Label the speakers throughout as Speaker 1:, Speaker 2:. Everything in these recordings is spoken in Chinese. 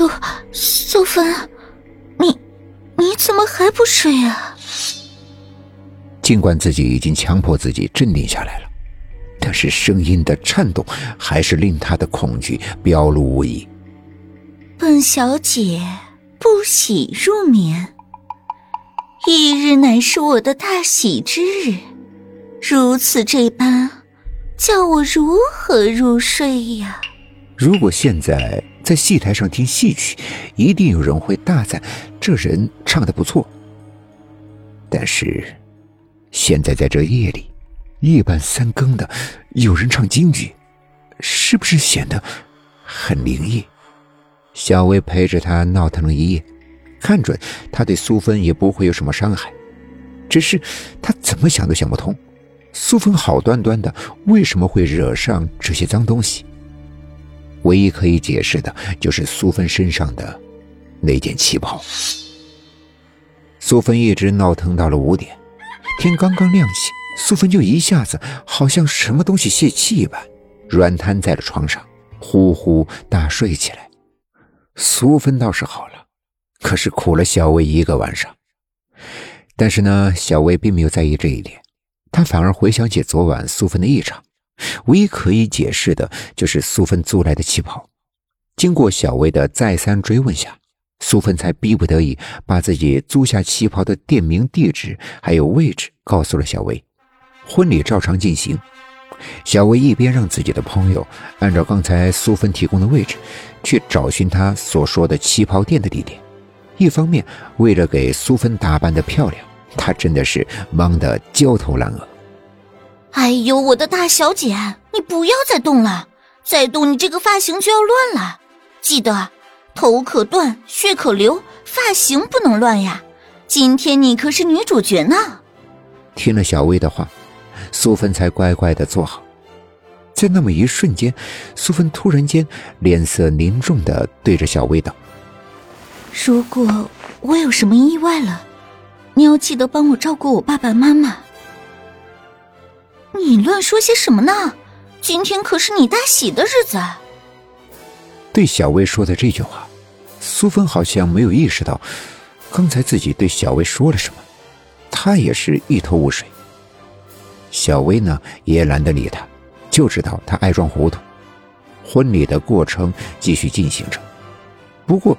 Speaker 1: 苏苏芬，你你怎么还不睡啊？
Speaker 2: 尽管自己已经强迫自己镇定下来了，但是声音的颤动还是令他的恐惧表露无遗。
Speaker 1: 本小姐不喜入眠，翌日乃是我的大喜之日，如此这般，叫我如何入睡呀？
Speaker 2: 如果现在在戏台上听戏曲，一定有人会大赞这人唱的不错。但是。现在在这夜里，夜半三更的，有人唱京剧，是不是显得很灵异？小薇陪着他闹腾了一夜，看准他对苏芬也不会有什么伤害，只是他怎么想都想不通，苏芬好端端的为什么会惹上这些脏东西？唯一可以解释的就是苏芬身上的那件旗袍。苏芬一直闹腾到了五点。天刚刚亮起，苏芬就一下子好像什么东西泄气一般，软瘫在了床上，呼呼大睡起来。苏芬倒是好了，可是苦了小薇一个晚上。但是呢，小薇并没有在意这一点，她反而回想起昨晚苏芬的异常，唯一可以解释的就是苏芬租来的旗袍。经过小薇的再三追问下。苏芬才逼不得已把自己租下旗袍的店名、地址还有位置告诉了小薇。婚礼照常进行，小薇一边让自己的朋友按照刚才苏芬提供的位置去找寻她所说的旗袍店的地点，一方面为了给苏芬打扮的漂亮，她真的是忙得焦头烂额。
Speaker 1: 哎呦，我的大小姐，你不要再动了，再动你这个发型就要乱了，记得。头可断，血可流，发型不能乱呀！今天你可是女主角呢。
Speaker 2: 听了小薇的话，苏芬才乖乖的坐好。在那么一瞬间，苏芬突然间脸色凝重的对着小薇道：“
Speaker 1: 如果我有什么意外了，你要记得帮我照顾我爸爸妈妈。”你乱说些什么呢？今天可是你大喜的日子。
Speaker 2: 对小薇说的这句话。苏芬好像没有意识到，刚才自己对小薇说了什么，她也是一头雾水。小薇呢，也懒得理他，就知道他爱装糊涂。婚礼的过程继续进行着，不过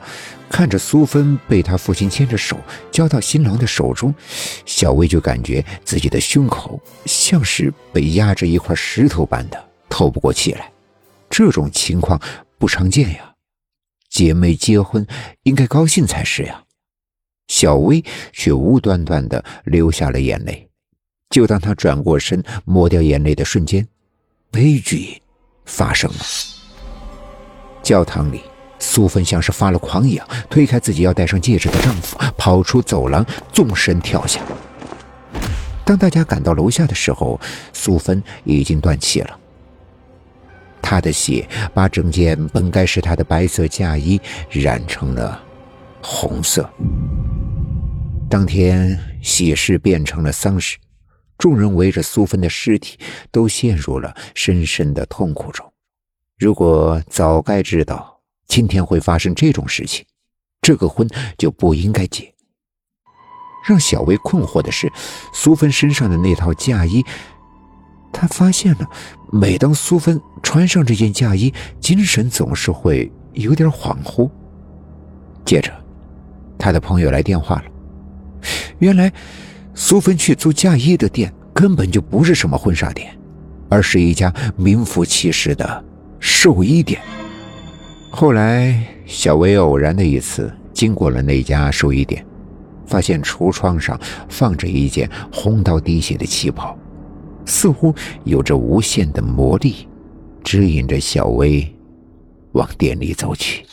Speaker 2: 看着苏芬被他父亲牵着手交到新郎的手中，小薇就感觉自己的胸口像是被压着一块石头般的透不过气来。这种情况不常见呀。姐妹结婚应该高兴才是呀，小薇却无端端的流下了眼泪。就当她转过身抹掉眼泪的瞬间，悲剧发生了。教堂里，苏芬像是发了狂一样，推开自己要戴上戒指的丈夫，跑出走廊，纵身跳下。当大家赶到楼下的时候，苏芬已经断气了。他的血把整件本该是他的白色嫁衣染成了红色。当天喜事变成了丧事，众人围着苏芬的尸体，都陷入了深深的痛苦中。如果早该知道今天会发生这种事情，这个婚就不应该结。让小薇困惑的是，苏芬身上的那套嫁衣。他发现了，每当苏芬穿上这件嫁衣，精神总是会有点恍惚。接着，他的朋友来电话了。原来，苏芬去租嫁衣的店根本就不是什么婚纱店，而是一家名副其实的寿衣店。后来，小薇偶然的一次经过了那家寿衣店，发现橱窗上放着一件红到滴血的旗袍。似乎有着无限的魔力，指引着小薇往店里走去。